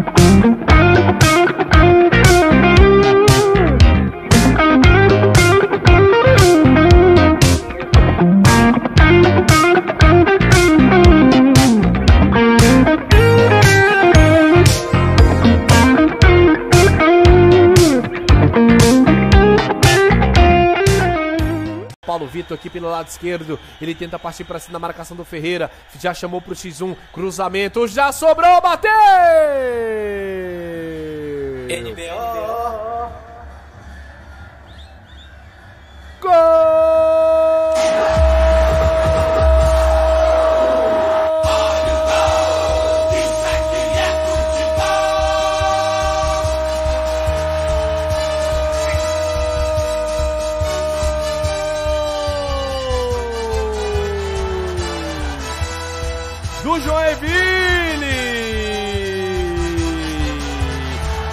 Paulo Vitor aqui pelo lado esquerdo. Ele tenta partir para cima na marcação do Ferreira. Já chamou pro X1. Cruzamento. Já sobrou. Bateu! NBO. Gol!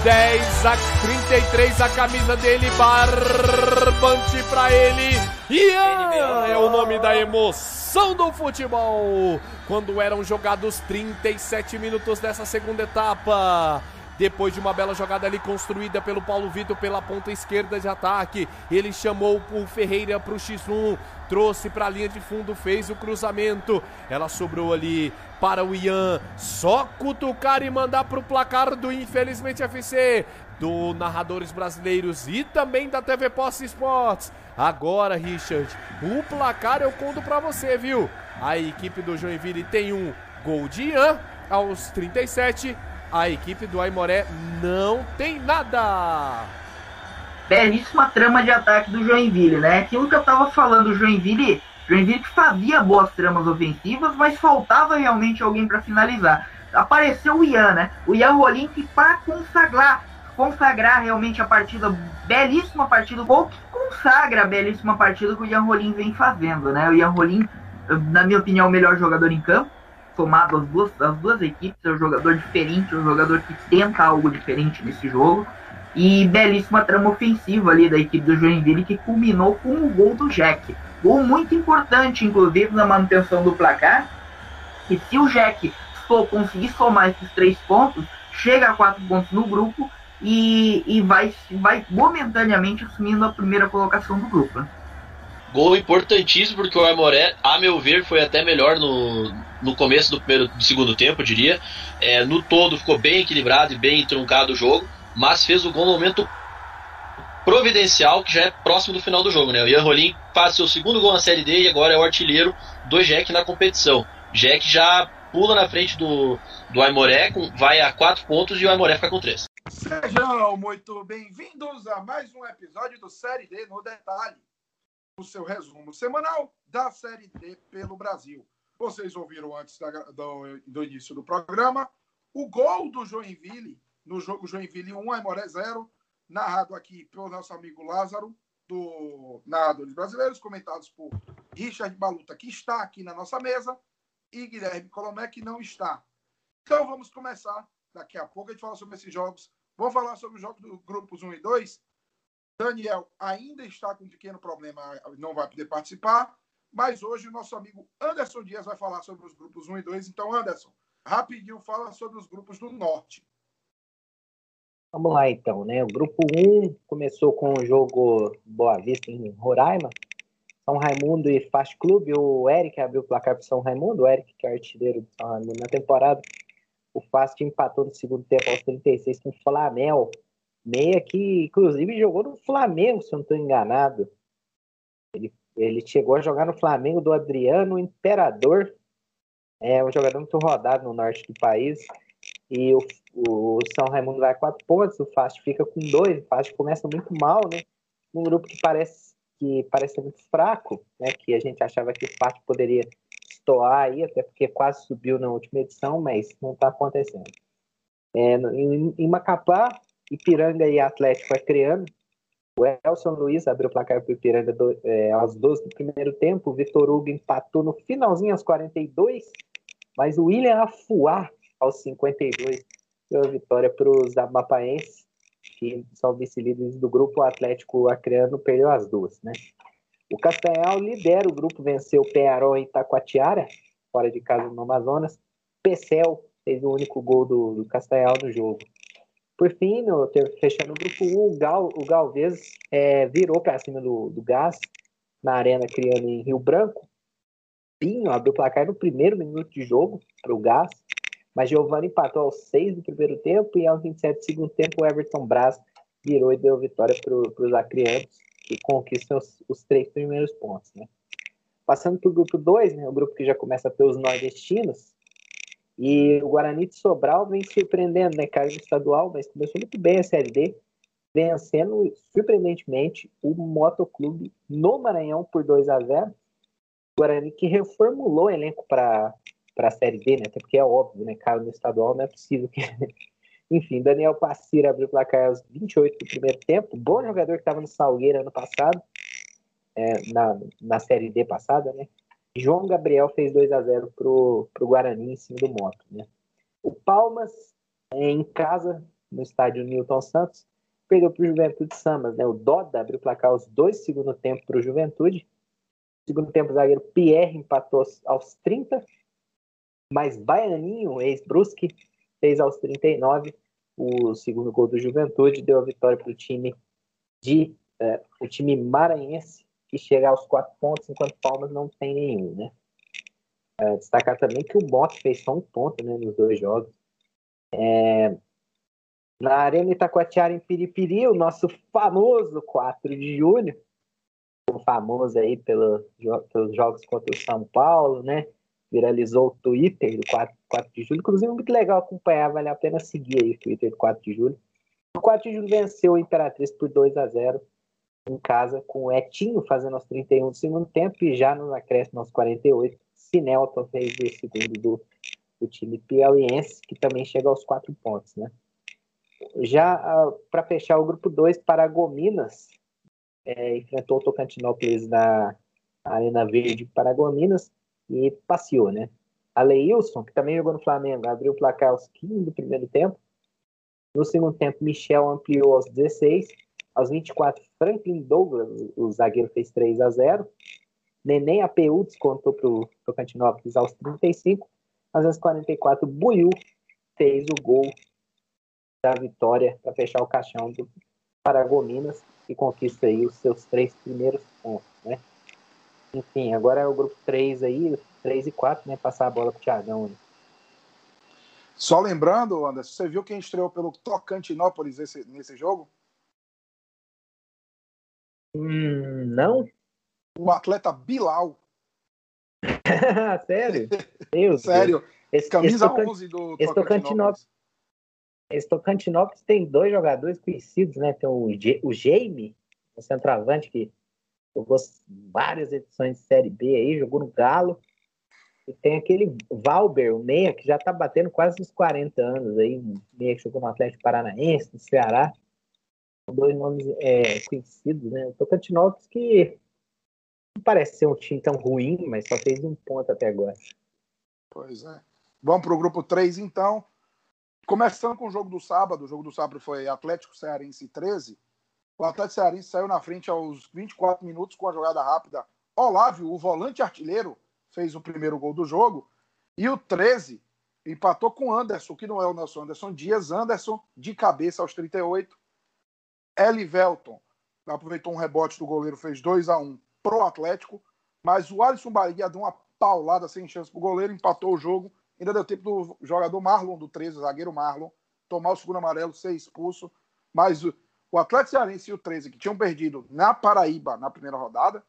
10 a 33 a camisa dele, barbante pra ele. Ian é o nome da emoção do futebol. Quando eram jogados 37 minutos dessa segunda etapa. Depois de uma bela jogada ali construída pelo Paulo Vitor pela ponta esquerda de ataque, ele chamou o Ferreira para o X1, trouxe para a linha de fundo, fez o cruzamento. Ela sobrou ali para o Ian, só cutucar e mandar para o placar do Infelizmente FC, do Narradores Brasileiros e também da TV Posse Esportes. Agora, Richard, o placar eu conto para você, viu? A equipe do Joinville tem um gol de Ian aos 37 a equipe do Aimoré não tem nada. Belíssima trama de ataque do Joinville, né? Aquilo que eu tava falando, o Joinville, Joinville que fazia boas tramas ofensivas, mas faltava realmente alguém para finalizar. Apareceu o Ian, né? O Ian Rolim que para consagrar, consagrar realmente a partida, belíssima partida, gol que consagra a belíssima partida que o Ian Rolim vem fazendo, né? O Ian Rolim, na minha opinião, é o melhor jogador em campo somado as duas, as duas equipes, é um jogador diferente, um jogador que tenta algo diferente nesse jogo. E belíssima trama ofensiva ali da equipe do Joinville que culminou com o gol do Jack. Gol muito importante, inclusive, na manutenção do placar. E se o Jack for conseguir somar esses três pontos, chega a quatro pontos no grupo e, e vai, vai momentaneamente assumindo a primeira colocação do grupo. Né? Gol importantíssimo, porque o Aimoré, a meu ver, foi até melhor no, no começo do, primeiro, do segundo tempo, eu diria. É, no todo ficou bem equilibrado e bem truncado o jogo, mas fez o gol no momento providencial, que já é próximo do final do jogo. Né? O Ian Rolim faz seu segundo gol na Série D e agora é o artilheiro do Jack na competição. Jack já pula na frente do, do Aimoré, com, vai a quatro pontos e o Aimoré fica com três. Sejam muito bem-vindos a mais um episódio do Série D no Detalhe o seu resumo semanal da Série D pelo Brasil. Vocês ouviram antes da, do, do, início do programa o gol do Joinville no jogo Joinville 1, Aimoré 0, narrado aqui pelo nosso amigo Lázaro, do Narradores Brasileiros, comentados por Richard Baluta, que está aqui na nossa mesa, e Guilherme Colomé, que não está. Então vamos começar daqui a pouco a gente fala sobre esses jogos. Vamos falar sobre os jogos do grupos 1 e 2 Daniel ainda está com um pequeno problema, não vai poder participar. Mas hoje o nosso amigo Anderson Dias vai falar sobre os grupos 1 e 2. Então, Anderson, rapidinho fala sobre os grupos do Norte. Vamos lá então, né? O grupo 1 começou com o jogo Boa Vista em Roraima. São Raimundo e Fast Clube. O Eric abriu o placar para São Raimundo. O Eric, que é artilheiro São Raimundo na temporada. O Fast empatou no segundo tempo aos 36 com o Flamengo meia que, inclusive, jogou no Flamengo, se eu não estou enganado. Ele, ele chegou a jogar no Flamengo do Adriano Imperador. É um jogador muito rodado no norte do país. E o, o São Raimundo vai a quatro pontos, o Fast fica com dois. O Fast começa muito mal, né? Um grupo que parece que parece muito fraco, né? Que a gente achava que o Fast poderia estoar aí, até porque quase subiu na última edição, mas não está acontecendo. É, em, em Macapá, Ipiranga e Atlético é criando. O Elson Luiz abriu o placar para o Ipiranga do, é, aos 12 do primeiro tempo. O Vitor Hugo empatou no finalzinho aos 42. Mas o William Afuá aos 52 deu a vitória para os amapaenses, que são vice-líderes do grupo. O Atlético Acreano perdeu as duas, né? O Castanhal lidera o grupo, venceu o Penharol e Itacoatiara, fora de casa no Amazonas. Pecel fez o único gol do, do Castanhal no jogo. Por fim, no, fechando o grupo 1, o, Gal, o Galvez é, virou para cima do, do Gás na Arena Criando em Rio Branco. Pinho abriu o placar no primeiro minuto de jogo para o Gás, mas Giovanni empatou aos 6 do primeiro tempo e aos 27 do segundo tempo o Everton Braz virou e deu vitória para os acrianos, que conquistam os, os, três primeiros pontos. Né? Passando para o grupo 2, né, o grupo que já começa a ter os nordestinos, e o Guarani de Sobral vem surpreendendo, né? No estadual, mas começou muito bem a Série D, vencendo surpreendentemente o Motoclube no Maranhão por 2 a 0 Guarani que reformulou o elenco para a Série D, né? Até porque é óbvio, né? Caiu no estadual, não é possível que. Enfim, Daniel Passira abriu o placar aos 28 do primeiro tempo. Bom jogador que estava no Salgueiro ano passado, é, na, na Série D passada, né? João Gabriel fez 2 a 0 pro, pro Guarani em cima do Moto, né? O Palmas, é, em casa, no estádio Newton Santos, perdeu para o Juventude Samas, né? O Doda abriu o placar aos dois segundo tempo para o Juventude. Segundo tempo, o zagueiro Pierre empatou aos 30, mas Baianinho, ex-Brusque, fez aos 39 o segundo gol do Juventude, deu a vitória para o time de é, o time maranhense que chega aos quatro pontos, enquanto Palmas não tem nenhum, né? É, destacar também que o Moto fez só um ponto né, nos dois jogos. É, na Arena Itacoatiara, em Piripiri, o nosso famoso 4 de julho, famoso aí pelo, pelos jogos contra o São Paulo, né? Viralizou o Twitter do 4, 4 de julho. Inclusive, muito legal acompanhar, vale a pena seguir aí o Twitter do 4 de julho. O 4 de julho venceu o Imperatriz por 2 a 0 em casa com o Etinho fazendo aos 31 do segundo tempo e já no acréscimo aos 48, Sinelton fez o segundo do, do time piauiense, que também chega aos quatro pontos, né? Já uh, ah, para fechar o grupo 2, Paragominas é, enfrentou o Tocantinópolis na Arena Verde Paragominas e passeou, né? A Leilson, que também jogou no Flamengo, abriu o placar aos 15 do primeiro tempo. No segundo tempo, Michel ampliou aos 16 aos 24, Franklin Douglas, o zagueiro, fez 3 a 0 Neném APU descontou para o Tocantinópolis aos 35. Mas aos 44, Buiu fez o gol da vitória para fechar o caixão do Paragominas e conquista aí os seus três primeiros pontos? Enfim, agora é o grupo 3 aí, 3 e 4, né? Passar a bola para o Thiagão aí. Só lembrando, Anderson, você viu quem estreou pelo Tocantinópolis nesse, nesse jogo? Hum, não? O atleta Bilal. Sério? Deus Sério. Esse, Camisa esse 11 do esse Tocantinópolis. Esse Tocantinópolis tem dois jogadores conhecidos, né? Tem o, G, o Jaime, o centroavante, que jogou várias edições de Série B aí, jogou no Galo. E tem aquele Valber, o meia, que já tá batendo quase uns 40 anos aí, meia que jogou no Atlético Paranaense, no Ceará dois nomes é, conhecidos, né? O Tocantinópolis que não parece ser um time tão ruim, mas só fez um ponto até agora. Pois é. Vamos para o grupo 3, então. Começando com o jogo do sábado. O jogo do sábado foi Atlético Cearense 13. O Atlético Cearense saiu na frente aos 24 minutos com a jogada rápida. Olávio, o volante artilheiro, fez o primeiro gol do jogo. E o 13 empatou com Anderson, que não é o Nelson Anderson Dias. Anderson de cabeça aos 38. Elivelton aproveitou um rebote do goleiro, fez 2 a 1 pro Atlético, mas o Alisson Bahia deu uma paulada sem chance pro goleiro, empatou o jogo. Ainda deu tempo do jogador Marlon, do 13, o zagueiro Marlon, tomar o segundo amarelo, ser expulso. Mas o Atlético Cearense e o 13, que tinham perdido na Paraíba na primeira rodada,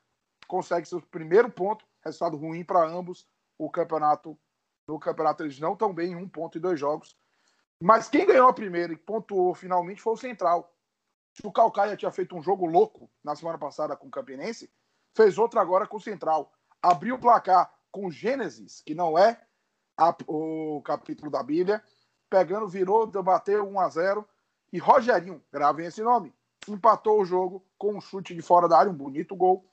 consegue seu primeiro ponto, resultado ruim para ambos. O campeonato, no campeonato eles não estão bem em um ponto e dois jogos. Mas quem ganhou a primeira e pontuou finalmente foi o Central, se o Calcaia tinha feito um jogo louco na semana passada com o Campinense, fez outro agora com o Central. Abriu o placar com Gênesis, que não é a, o capítulo da Bíblia, pegando, virou, bateu 1 a 0 e Rogerinho, gravem esse nome, empatou o jogo com um chute de fora da área, um bonito gol.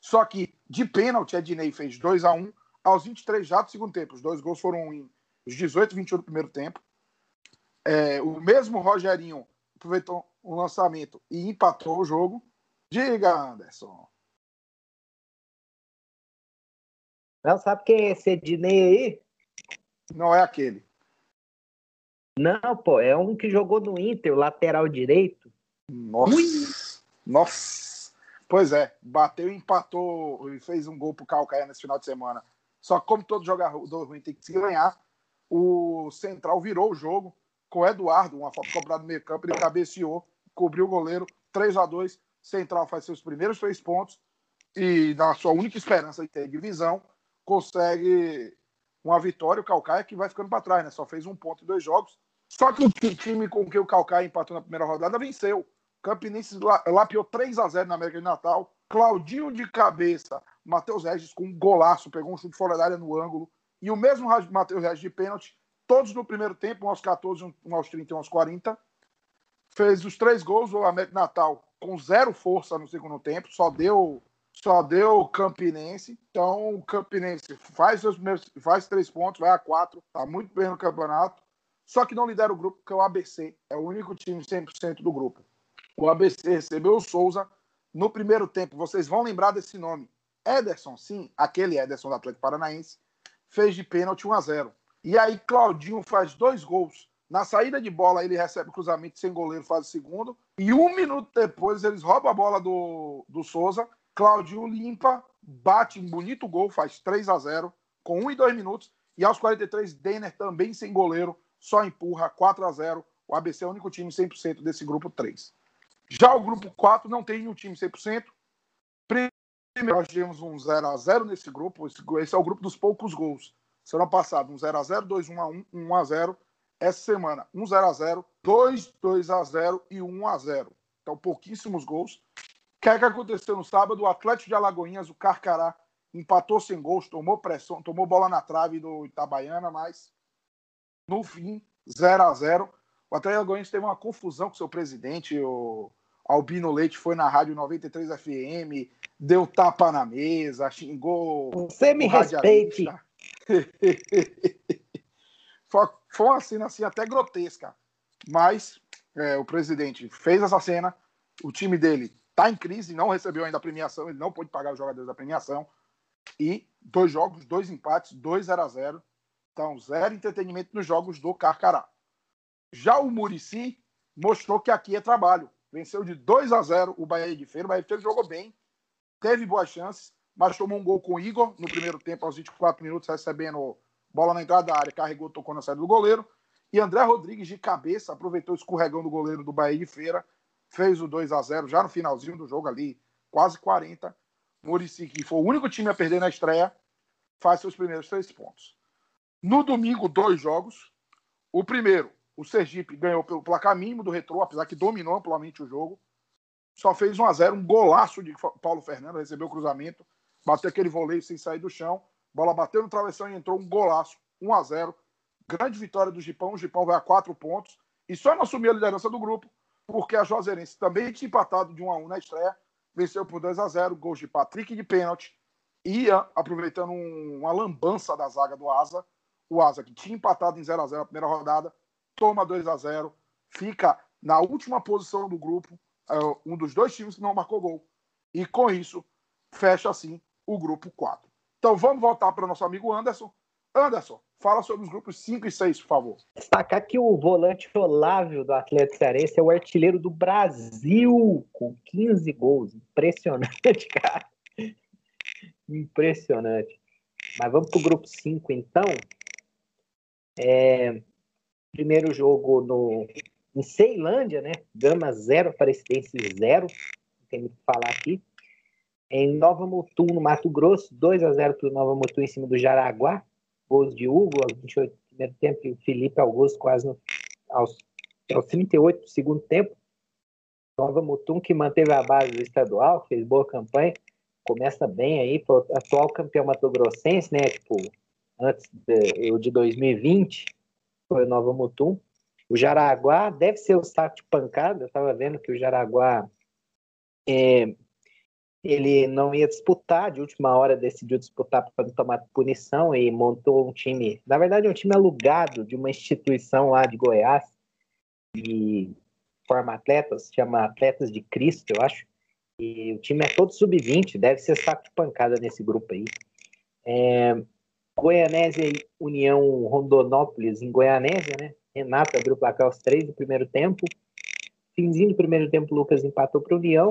Só que de pênalti, Ednei fez 2 a 1 aos 23 já do segundo tempo. Os dois gols foram em 18 e 21 do primeiro tempo. É, o mesmo Rogerinho aproveitou um lançamento e empatou o jogo. Diga, Anderson. Não sabe quem é esse Ednei aí? Não é aquele. Não, pô, é um que jogou no Inter, o lateral direito. Nossa. Ui. Nossa. Pois é, bateu, empatou e fez um gol pro Calcaia nesse final de semana. Só que como todo jogador ruim tem que se ganhar, o Central virou o jogo com o Eduardo, uma falta cobrada no meio campo, ele cabeceou, cobriu o goleiro, 3 a 2 Central faz seus primeiros três pontos e na sua única esperança de ter divisão, consegue uma vitória, o Calcaia que vai ficando para trás, né? Só fez um ponto em dois jogos. Só que o time com que o Calcaia empatou na primeira rodada venceu. O Campinense lapiou 3 a 0 na América de Natal. Claudinho de cabeça, Matheus Regis com um golaço, pegou um chute fora da área no ângulo. E o mesmo Matheus Regis de pênalti, todos no primeiro tempo, um aos 14, um aos 30 e um aos 40. Fez os três gols, o América de Natal com zero força no segundo tempo, só deu só deu Campinense. Então o Campinense faz seus primeiros, faz três pontos, vai a quatro, tá muito bem no campeonato. Só que não lidera o grupo, porque é o ABC é o único time 100% do grupo. O ABC recebeu o Souza no primeiro tempo. Vocês vão lembrar desse nome. Ederson, sim, aquele Ederson do Atlético Paranaense, fez de pênalti 1 a 0. E aí Claudinho faz dois gols. Na saída de bola, ele recebe cruzamento sem goleiro, faz o segundo. E um minuto depois, eles roubam a bola do, do Souza. Claudinho limpa, bate um bonito gol, faz 3 a 0 com 1 e 2 minutos. E aos 43, Denner também sem goleiro, só empurra 4 a 0 O ABC é o único time 100% desse grupo 3. Já o grupo 4 não tem nenhum time 100%. Primeiro, nós tivemos um 0 a 0 nesse grupo. Esse é o grupo dos poucos gols. Semana passada, um 0 a 0 2 1 a 1 1 a 0 Essa semana, 1 0 a 0 2 2 a 0 e 1 a 0 Então, pouquíssimos gols. O que é que aconteceu no sábado? O Atlético de Alagoinhas, o Carcará, empatou sem gols, tomou pressão, tomou bola na trave do Itabaiana, mas no fim, 0 a 0 O Atlético Goianiense teve uma confusão com seu presidente, o Albino Leite foi na rádio 93 FM, deu tapa na mesa, xingou. Você me respeite. foi, uma cena assim até grotesca. Mas é, o presidente fez essa cena, o time dele está em crise, não recebeu ainda a premiação, ele não pôde pagar os jogadores da premiação. E dois jogos, dois empates, 2 0 a 0 então, zero entretenimento nos jogos do Carcará. Já o Murici mostrou que aqui é trabalho. Venceu de 2 a 0 o Bahia de Feira. O Bahia de Feira jogou bem, teve boas chances, mas tomou um gol com o Igor no primeiro tempo, aos 24 minutos, recebendo bola na entrada da área, carregou, tocou na saída do goleiro. E André Rodrigues, de cabeça, aproveitou o escorregão do goleiro do Bahia de Feira, fez o 2 a 0 já no finalzinho do jogo ali, quase 40. Murici, que foi o único time a perder na estreia, faz seus primeiros três pontos. No domingo, dois jogos. O primeiro, o Sergipe ganhou pelo placar mínimo do Retrô, apesar que dominou amplamente o jogo. Só fez 1 a 0 um golaço de Paulo Fernando, recebeu o cruzamento, bateu aquele voleio sem sair do chão, bola bateu no travessão e entrou um golaço, 1 a 0 Grande vitória do Gipão, o Gipão vai a quatro pontos. E só não assumiu a liderança do grupo, porque a Joserense também tinha empatado de 1 a 1 na estreia, venceu por 2 a 0 gols de Patrick de pênalti, ia aproveitando uma lambança da zaga do Asa, o Asa, que tinha empatado em 0 a 0 na primeira rodada, toma 2 a 0 fica na última posição do grupo, é, um dos dois times que não marcou gol. E com isso, fecha assim o grupo 4. Então vamos voltar para o nosso amigo Anderson. Anderson, fala sobre os grupos 5 e 6, por favor. Destacar que o volante Olávio do Atlético Cearense é o artilheiro do Brasil, com 15 gols. Impressionante, cara. Impressionante. Mas vamos para o grupo 5, então. É, primeiro jogo no, em Ceilândia, né? Gama 0, Aparecidense 0. Tem muito que falar aqui. Em Nova Mutum, no Mato Grosso, 2 a 0 para o Nova Mutum em cima do Jaraguá. Gols de Hugo aos 28 do primeiro tempo e o Felipe Augusto quase no, aos, aos 38 do segundo tempo. Nova Mutum, que manteve a base do estadual, fez boa campanha, começa bem aí, atual campeão mato-grossense, né? Tipo, antes de, eu de 2020, foi o Nova Mutum. O Jaraguá deve ser o saco de pancada, eu estava vendo que o Jaraguá é, ele não ia disputar, de última hora decidiu disputar para tomar punição e montou um time, na verdade é um time alugado de uma instituição lá de Goiás, e forma atletas, chama Atletas de Cristo, eu acho, e o time é todo sub-20, deve ser saco de pancada nesse grupo aí. É, Goianésia e União Rondonópolis em Goianésia, né? Renato abriu o placar aos três do primeiro tempo. Finzinho do primeiro tempo, Lucas empatou para o União.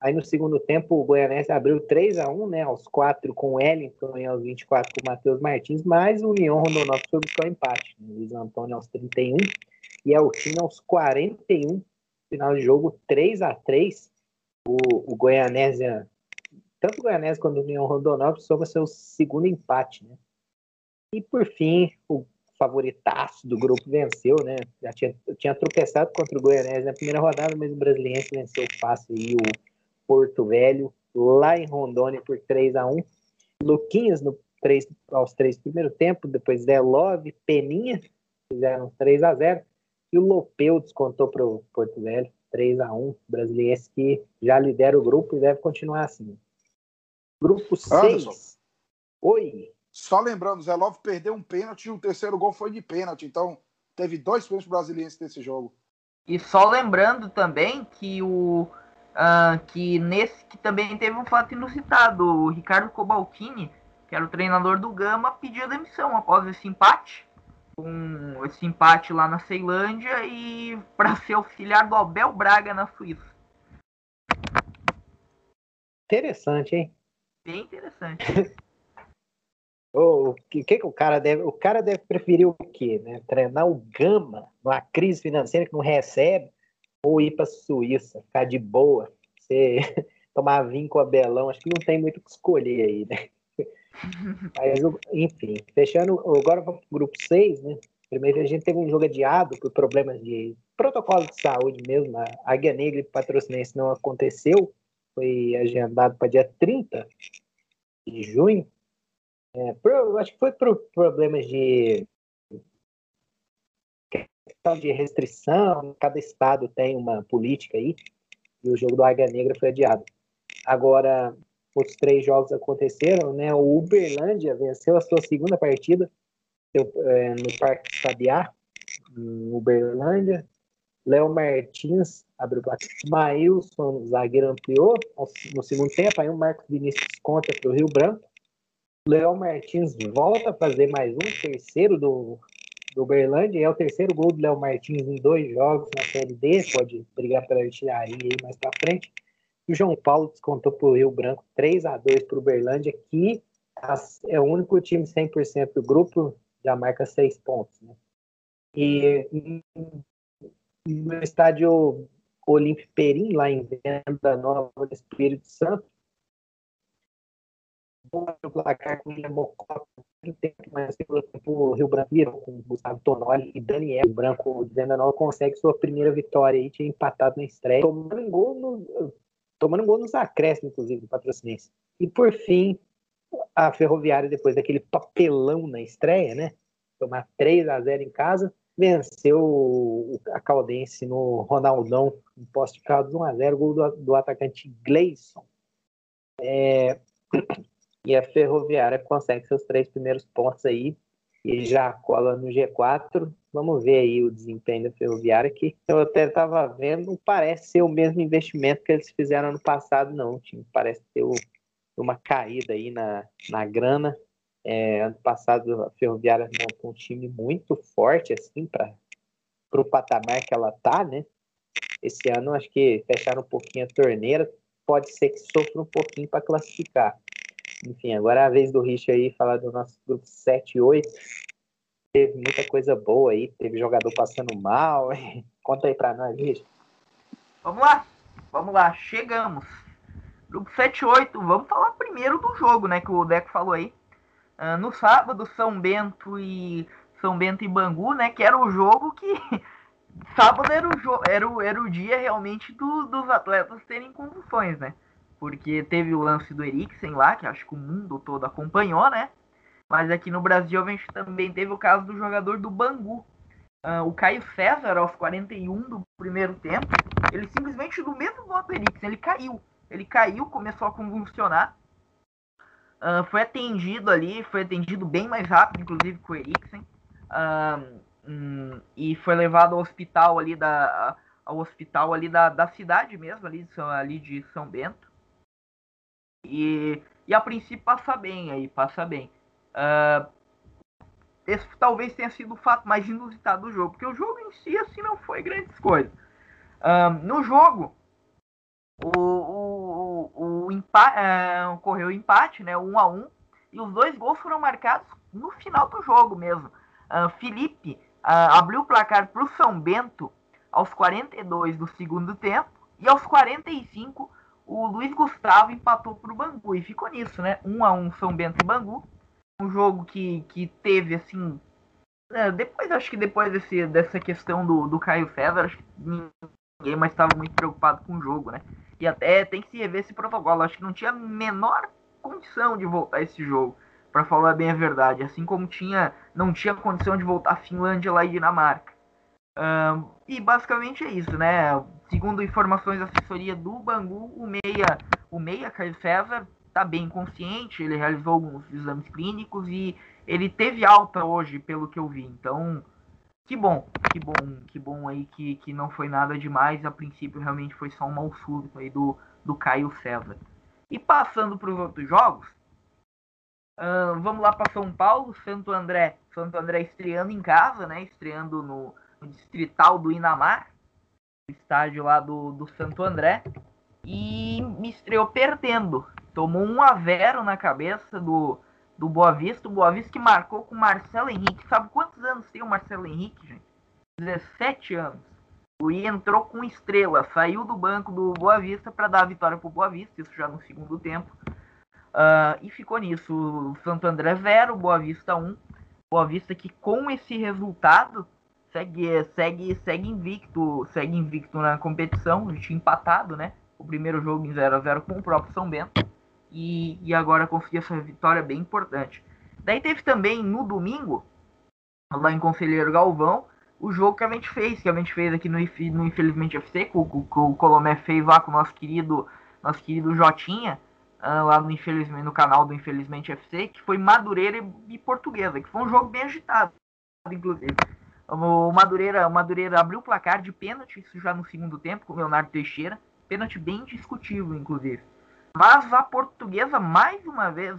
Aí no segundo tempo, o Goianese abriu 3 a 1 né? Aos 4 com o Wellington e aos 24 com o Matheus Martins, mas o União Rondonópolis foi buscar o empate. Né? Luiz Antônio aos 31 e Eltinho aos 41. Final de jogo 3 a 3 O, o Goianésia, tanto o Goianese quanto o União Rondonópolis, soma seu segundo empate, né? E por fim, o favoritaço do grupo venceu, né? Já tinha, tinha tropeçado contra o Goianese na primeira rodada, mas o Brasiliense venceu fácil e o Porto Velho, lá em Rondônia, por 3 a 1 Luquinhas no 3, aos três primeiro tempo, depois Delove, Peninha, fizeram 3 a 0 e o Lopeu descontou para o Porto Velho, 3 a 1 Brasiliense que já lidera o grupo e deve continuar assim. Grupo 6. Oi. Só lembrando, Zé Love perdeu um pênalti e o terceiro gol foi de pênalti. Então, teve dois pênaltis brasileiros nesse jogo. E só lembrando também que o uh, que nesse que também teve um fato inusitado, o Ricardo Cobaltini, que era o treinador do Gama, pediu demissão após esse empate, com esse empate lá na Ceilândia e para ser auxiliar do Abel Braga na Suíça. Interessante, hein? Bem interessante. O que, que, o cara deve. O cara deve preferir o quê? Né? Treinar o Gama numa crise financeira que não recebe, ou ir para Suíça, ficar de boa, você tomar vinho com abelão, acho que não tem muito o que escolher aí, né? Mas, enfim, fechando, agora vamos para o grupo 6, né? Primeiro a gente teve um jogo adiado por problemas de protocolo de saúde mesmo. A Águia Negra e Patrocinense não aconteceu, foi agendado para dia 30 de junho. É, por, acho que foi por problemas de de restrição, cada estado tem uma política aí, e o jogo do Águia Negra foi adiado. Agora, os três jogos aconteceram, né? O Uberlândia venceu a sua segunda partida é, no Parque Sabiá, em Uberlândia. Léo Martins abriu o placar. Maílson, zagueiro, ampliou no segundo tempo. Aí o Marcos Vinícius conta para o Rio Branco. Léo Martins volta a fazer mais um terceiro do, do Uberlândia. É o terceiro gol do Léo Martins em dois jogos na Série D. Pode brigar pela artilharia aí mais para frente. E o João Paulo descontou para o Rio Branco 3 a 2 para o Uberlândia, que é o único time 100% do grupo, já marca seis pontos. Né? E no estádio Olímpio Perim, lá em Venda Nova, no Espírito Santo, o placar com William Mocota tempo, mas pelo tempo Rio Branco virou com Gustavo Tonoli e Daniel. O Branco de Venda Nova consegue sua primeira vitória e tinha empatado na estreia, tomando um gol, no, tomando gol nos acréscimos, inclusive, do patrocinense. E por fim, a Ferroviária, depois daquele papelão na estreia, né? Tomar 3 a 0 em casa, venceu a Caldense no Ronaldão, em poste de Caldas 1 a 0 gol do, do atacante Gleison. É, e a Ferroviária consegue seus três primeiros pontos aí e já cola no G4. Vamos ver aí o desempenho da Ferroviária, que eu até estava vendo, não parece ser o mesmo investimento que eles fizeram ano passado, não. O time parece ter uma caída aí na, na grana. É, ano passado a Ferroviária montou um time muito forte, assim, para o patamar que ela tá, né? Esse ano acho que fecharam um pouquinho a torneira, pode ser que sofra um pouquinho para classificar. Enfim, agora é a vez do Rich aí falar do nosso grupo 7 e 8. Teve muita coisa boa aí, teve jogador passando mal. Conta aí pra nós, Rich. Vamos lá, vamos lá, chegamos. Grupo 7 e 8, vamos falar primeiro do jogo, né, que o Deco falou aí. Uh, no sábado, São Bento e São Bento e Bangu, né, que era o jogo que sábado era o, era o, era o dia realmente do, dos atletas terem condições, né? porque teve o lance do Eriksen lá, que acho que o mundo todo acompanhou, né? Mas aqui no Brasil a gente também teve o caso do jogador do Bangu. Uh, o Caio César, aos 41 do primeiro tempo, ele simplesmente do mesmo modo do Eriksen, ele caiu. Ele caiu, começou a convulsionar. Uh, foi atendido ali, foi atendido bem mais rápido, inclusive, com o Eriksen. Uh, um, e foi levado ao hospital ali da ao hospital ali da, da cidade mesmo ali de, São, ali de São Bento e, e a princípio passa bem aí, passa bem. Uh, esse talvez tenha sido o fato mais inusitado do jogo, porque o jogo em si assim não foi grandes coisas. Um, no jogo, o, o, o, o empate, uh, ocorreu o empate, né, um a um, e os dois gols foram marcados no final do jogo mesmo. Uh, Felipe uh, abriu o placar para o São Bento aos 42 do segundo tempo e aos 45 o Luiz Gustavo empatou para o Bangu e ficou nisso, né? Um a um São Bento e Bangu, um jogo que, que teve assim, é, depois acho que depois desse, dessa questão do, do Caio César, acho que ninguém mais estava muito preocupado com o jogo, né? E até tem que se rever esse protocolo, acho que não tinha a menor condição de voltar esse jogo, para falar bem a verdade, assim como tinha não tinha condição de voltar a Finlândia lá e Dinamarca. Um, e basicamente é isso, né? Segundo informações da assessoria do Bangu, o meia, o meia Caio César está bem consciente, ele realizou alguns exames clínicos e ele teve alta hoje, pelo que eu vi. Então, que bom, que bom, que bom aí que, que não foi nada demais. A princípio, realmente foi só um mal súbito aí do, do Caio César. E passando para os outros jogos, uh, vamos lá para São Paulo, Santo André, Santo André estreando em casa, né? Estreando no, no distrital do Inamar, estádio lá do, do Santo André, e me estreou perdendo. Tomou 1 a 0 na cabeça do, do Boa Vista. O Boa Vista que marcou com o Marcelo Henrique. Sabe quantos anos tem o Marcelo Henrique, gente? 17 anos. O I entrou com estrela, saiu do banco do Boa Vista para dar a vitória para o Boa Vista, isso já no segundo tempo. Uh, e ficou nisso. O Santo André 0, Boa Vista 1. Boa Vista que com esse resultado segue, segue, segue invicto, segue invicto na competição, a gente empatado, né? O primeiro jogo em 0 a 0 com o próprio São Bento e, e agora conseguiu essa vitória bem importante. Daí teve também no domingo, lá em Conselheiro Galvão, o jogo que a gente fez, que a gente fez aqui no, no Infelizmente FC, que o, o Colomé fez lá com o nosso querido, nosso querido Jotinha, uh, lá no, Infelizmente, no canal do Infelizmente FC, que foi Madureira e, e Portuguesa, que foi um jogo bem agitado, inclusive. O Madureira, o Madureira abriu o placar de pênalti, isso já no segundo tempo, com o Leonardo Teixeira. Pênalti bem discutível, inclusive. Mas a portuguesa, mais uma vez,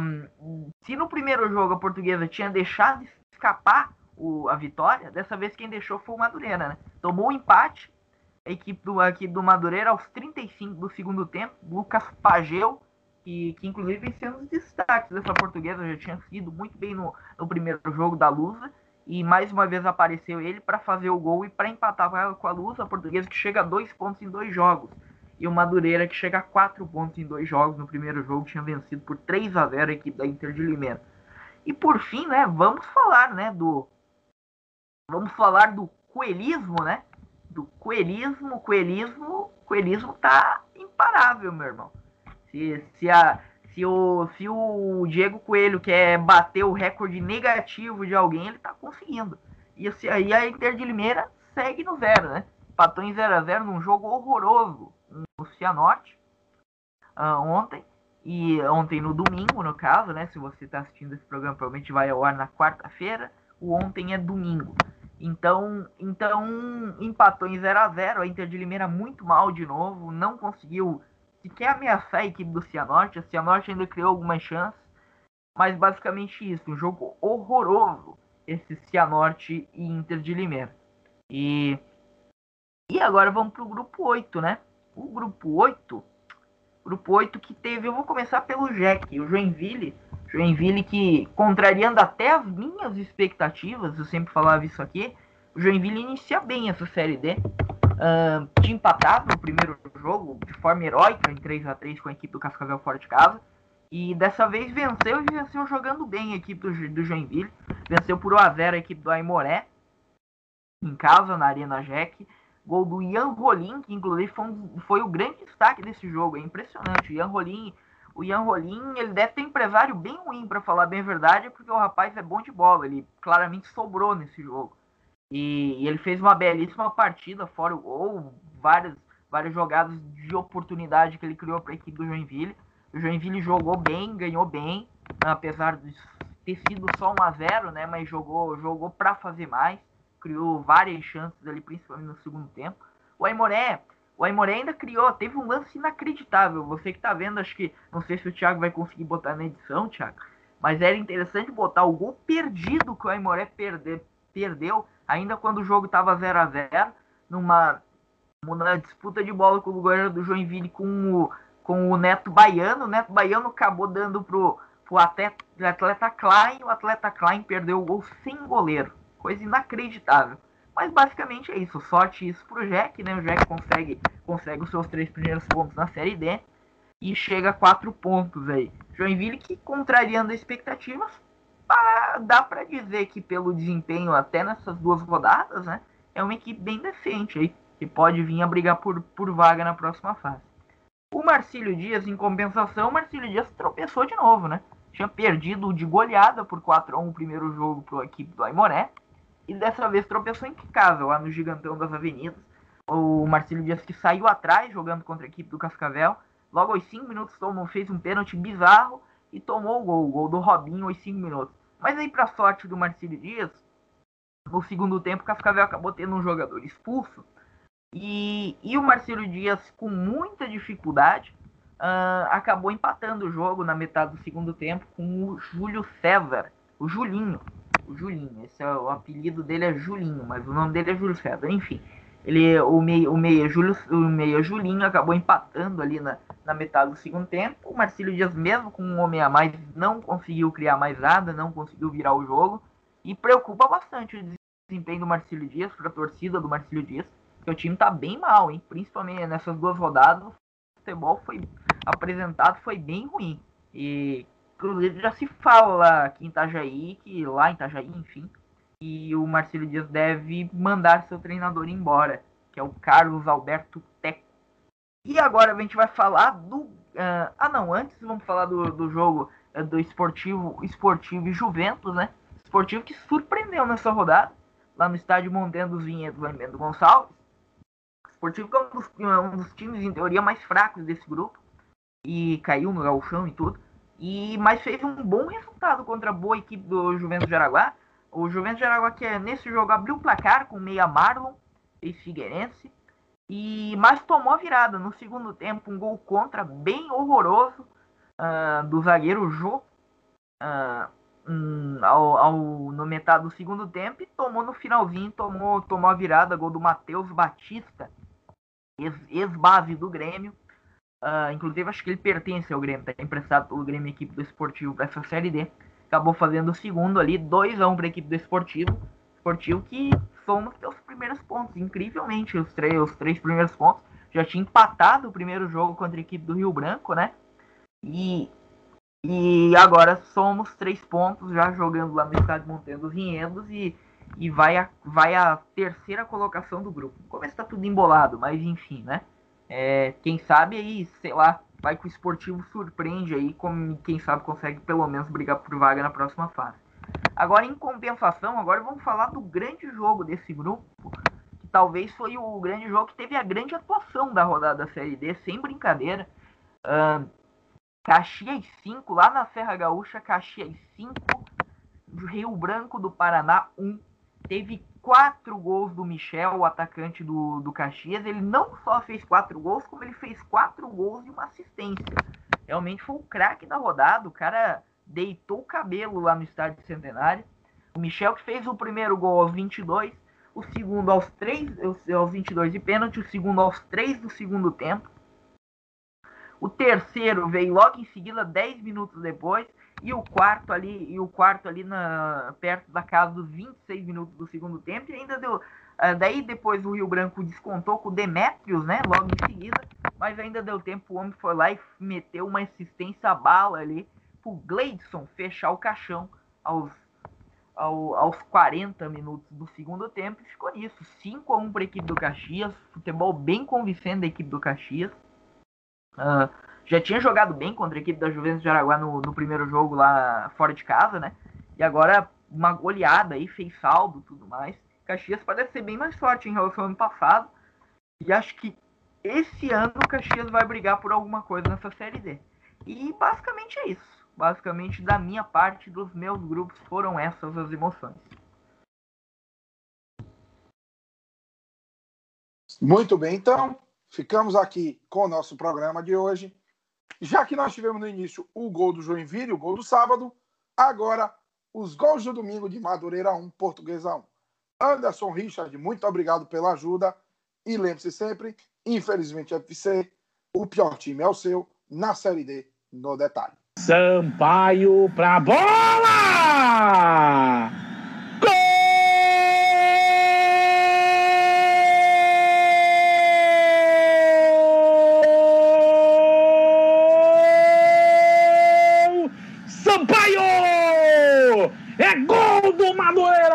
um, se no primeiro jogo a portuguesa tinha deixado escapar o, a vitória, dessa vez quem deixou foi o Madureira, né? Tomou o um empate, a equipe do, aqui do Madureira aos 35 do segundo tempo, Lucas Pageu, que, que inclusive vem sendo os destaques dessa portuguesa, já tinha sido muito bem no, no primeiro jogo da Lusa, e mais uma vez apareceu ele para fazer o gol e para empatar com a Luz, a portuguesa que chega a dois pontos em dois jogos. E o Madureira que chega a quatro pontos em dois jogos. No primeiro jogo tinha vencido por 3 a 0 a equipe da Inter de Limeira. E por fim, né, vamos falar, né, do vamos falar do coelhismo, né? Do coelhismo, coelhismo, coelhismo tá imparável, meu irmão. Se, se a se o, se o Diego Coelho quer bater o recorde negativo de alguém, ele está conseguindo. E aí a Inter de Limeira segue no zero, né? Patou em 0 a 0 num jogo horroroso no Cianorte uh, ontem. E ontem no domingo, no caso, né? Se você está assistindo esse programa, provavelmente vai ao ar na quarta-feira. O ontem é domingo. Então, então empatou em 0 a 0 A Inter de Limeira muito mal de novo. Não conseguiu se quer ameaçar a equipe do Cianorte, a Cianorte ainda criou algumas chances, mas basicamente isso, um jogo horroroso, esse Cianorte e Inter de Limeira. E, e agora vamos para o grupo 8, né? O grupo 8, grupo 8 que teve, eu vou começar pelo Jack, o Joinville, Joinville que, contrariando até as minhas expectativas, eu sempre falava isso aqui, o Joinville inicia bem essa Série D, Uh, tinha empatado no primeiro jogo de forma heróica em 3 a 3 com a equipe do Cascavel fora de casa. E dessa vez venceu e venceu jogando bem a equipe do, do Joinville. Venceu por 1x0 a equipe do Aimoré. Em casa, na Arena Jack. Gol do Ian Rolim, que inclusive foi, um, foi o grande destaque desse jogo. É impressionante. O Ian Rolim, o Ian Rolim, ele deve ter empresário bem ruim, para falar bem a verdade, porque o rapaz é bom de bola. Ele claramente sobrou nesse jogo. E, e, ele fez uma belíssima partida, fora o gol, várias, várias jogadas de oportunidade que ele criou para a equipe do Joinville. O Joinville jogou bem, ganhou bem, apesar de ter sido só 1 a 0 né? Mas jogou, jogou para fazer mais, criou várias chances ali, principalmente no segundo tempo. O Aimoré, o Aimoré ainda criou, teve um lance inacreditável. Você que tá vendo, acho que não sei se o Thiago vai conseguir botar na edição, Thiago. Mas era interessante botar o gol perdido que o Aimoré perde, perdeu, ainda quando o jogo estava 0 a 0 numa, numa disputa de bola com o goleiro do Joinville com o, com o Neto Baiano. O Neto Baiano acabou dando pro, pro atleta, atleta Klein, o atleta Klein perdeu o gol sem goleiro. Coisa inacreditável. Mas basicamente é isso. Sorte isso pro Jack, né? O Jack consegue, consegue os seus três primeiros pontos na Série D e chega a quatro pontos aí. Joinville que contrariando expectativas, ah, dá para dizer que pelo desempenho até nessas duas rodadas, né, é uma equipe bem decente aí, que pode vir a brigar por, por vaga na próxima fase. O Marcílio Dias, em compensação, o Marcílio Dias tropeçou de novo, né? Tinha perdido de goleada por 4 a 1 o primeiro jogo para a equipe do Aimoré. E dessa vez tropeçou em casa, lá no Gigantão das Avenidas. O Marcílio Dias que saiu atrás jogando contra a equipe do Cascavel Logo aos 5 minutos tomou, fez um pênalti bizarro e tomou o gol, o gol do Robinho aos 5 minutos. Mas aí, para sorte do Marcílio Dias, no segundo tempo, o Cascavel acabou tendo um jogador expulso. E, e o Marcílio Dias, com muita dificuldade, uh, acabou empatando o jogo na metade do segundo tempo com o Júlio César, o Julinho. Julinho, esse é, o apelido dele é Julinho, mas o nome dele é Júlio César. Enfim, ele, o, meia, o, meia, Júlio, o meia Julinho acabou empatando ali na, na metade do segundo tempo. O Marcílio Dias, mesmo com um homem a mais, não conseguiu criar mais nada, não conseguiu virar o jogo. E preocupa bastante o desempenho do Marcílio Dias, para a torcida do Marcílio Dias, que o time está bem mal, hein? principalmente nessas duas rodadas. O futebol foi apresentado, foi bem ruim. E inclusive já se fala aqui em Itajaí, que lá em Itajaí, enfim, e o Marcelo Dias deve mandar seu treinador embora, que é o Carlos Alberto Teco. E agora a gente vai falar do. Uh, ah, não, antes vamos falar do, do jogo uh, do esportivo, esportivo e Juventus, né? Esportivo que surpreendeu nessa rodada, lá no estádio Montanha dos Vinhedos, lá em Gonçalves. Esportivo que é um dos, um dos times, em teoria, mais fracos desse grupo. E caiu no galchão e tudo. E, mas fez um bom resultado contra a boa equipe do Juventus de Araguá o Juventus de Aragua que é, nesse jogo abriu o placar com meia Marlon e Figueirense. E, mas tomou a virada no segundo tempo, um gol contra bem horroroso uh, do zagueiro Jô. Uh, um, ao, ao, no metade do segundo tempo e tomou no finalzinho, tomou, tomou a virada, gol do Matheus Batista, ex-base ex do Grêmio. Uh, inclusive acho que ele pertence ao Grêmio, está emprestado pelo Grêmio equipe do Esportivo para essa série D acabou fazendo o segundo ali, 2 a 1 um para a equipe do Esportivo. Esportivo que soma seus primeiros pontos, incrivelmente, os três, os três primeiros pontos. Já tinha empatado o primeiro jogo contra a equipe do Rio Branco, né? E, e agora somos três pontos já jogando lá no estádio Montanha dos Vinhedos e, e vai, a, vai a terceira colocação do grupo. No começo tá tudo embolado, mas enfim, né? É, quem sabe aí, sei lá, vai que o esportivo surpreende aí, como quem sabe consegue pelo menos brigar por vaga na próxima fase. Agora, em compensação, agora vamos falar do grande jogo desse grupo, que talvez foi o grande jogo que teve a grande atuação da rodada da Série D, sem brincadeira. Uh, Caxias 5, lá na Serra Gaúcha, Caxias 5, Rio Branco do Paraná 1. Teve quatro gols do Michel, o atacante do, do Caxias. Ele não só fez quatro gols, como ele fez quatro gols e uma assistência. Realmente foi o craque da rodada. O cara deitou o cabelo lá no estádio Centenário. O Michel que fez o primeiro gol aos 22, o segundo aos 3, aos 22 de pênalti, o segundo aos 3 do segundo tempo. O terceiro veio logo em seguida, 10 minutos depois. E o quarto ali, e o quarto ali na, perto da casa dos 26 minutos do segundo tempo, e ainda deu. Uh, daí depois o Rio Branco descontou com o Demetrios, né? Logo em seguida, mas ainda deu tempo, o homem foi lá e meteu uma assistência bala ali pro Gleidson fechar o caixão aos, ao, aos 40 minutos do segundo tempo e ficou nisso. 5 a 1 para a equipe do Caxias, futebol bem convincente da equipe do Caxias. Uh, já tinha jogado bem contra a equipe da Juventus de Araguá no, no primeiro jogo lá fora de casa, né? E agora uma goleada aí, fez saldo tudo mais. Caxias parece ser bem mais forte em relação ao ano passado. E acho que esse ano o Caxias vai brigar por alguma coisa nessa Série D. E basicamente é isso. Basicamente, da minha parte, dos meus grupos, foram essas as emoções. Muito bem, então, ficamos aqui com o nosso programa de hoje. Já que nós tivemos no início o gol do Joinville, o gol do sábado, Agora, os gols do domingo de Madureira 1, Portuguesa 1. Anderson Richard, muito obrigado pela ajuda. E lembre-se sempre, infelizmente FC, o pior time é o seu, na Série D, no detalhe. Sampaio pra bola! Gol! Sampaio! É gol do Madureira!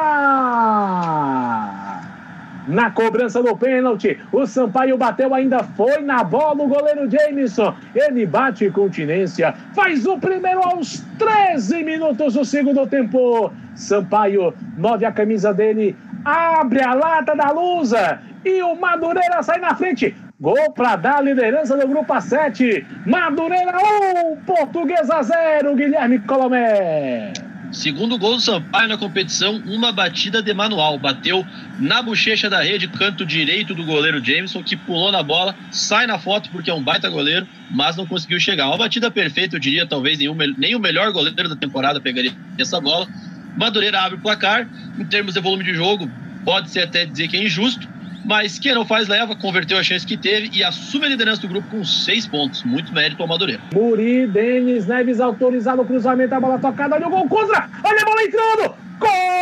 Na cobrança do pênalti, o Sampaio bateu, ainda foi na bola o goleiro Jameson. Ele bate continência, faz o primeiro aos 13 minutos do segundo tempo. Sampaio move a camisa dele, abre a lata da lusa e o Madureira sai na frente. Gol para dar a liderança do grupo A7. Madureira 1, Portuguesa 0, Guilherme Colomé. Segundo gol do Sampaio na competição, uma batida de manual. Bateu na bochecha da rede, canto direito do goleiro Jameson, que pulou na bola, sai na foto porque é um baita goleiro, mas não conseguiu chegar. Uma batida perfeita, eu diria, talvez nenhum, nem o melhor goleiro da temporada pegaria essa bola. Madureira abre o placar. Em termos de volume de jogo, pode-se até dizer que é injusto, mas quem não faz leva, converteu a chance que teve e assume a liderança do grupo com seis pontos. Muito mérito ao Madureira. Muri, Denis Neves autorizado o cruzamento, a bola tocada, olha o gol contra, olha a bola entrando, gol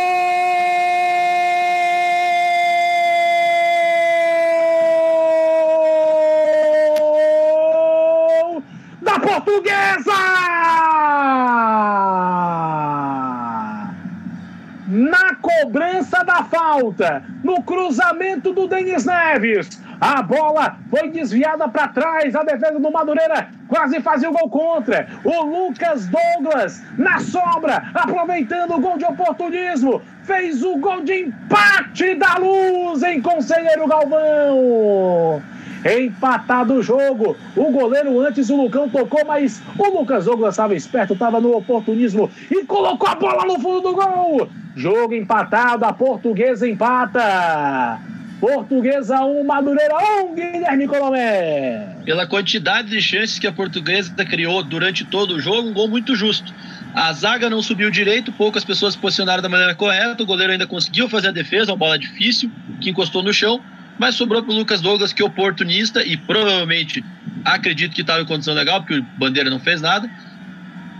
falta, no cruzamento do Denis Neves, a bola foi desviada para trás, a defesa do Madureira quase fazia o gol contra. O Lucas Douglas, na sobra, aproveitando o gol de oportunismo, fez o gol de empate da luz em Conselheiro Galvão. Empatado o jogo. O goleiro antes, o Lucão tocou, mas o Lucas Douglas estava esperto, estava no oportunismo e colocou a bola no fundo do gol. Jogo empatado, a portuguesa empata. Portuguesa 1, Madureira 1, Guilherme Colomé. Pela quantidade de chances que a portuguesa criou durante todo o jogo, um gol muito justo. A zaga não subiu direito, poucas pessoas se posicionaram da maneira correta, o goleiro ainda conseguiu fazer a defesa, uma bola difícil, que encostou no chão, mas sobrou para o Lucas Douglas, que é oportunista e provavelmente acredito que estava em condição legal, porque o Bandeira não fez nada.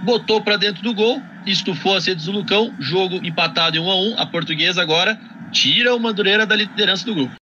Botou para dentro do gol, estufou as redes do Lucão, jogo empatado em 1 a 1 A portuguesa agora tira o Madureira da liderança do grupo.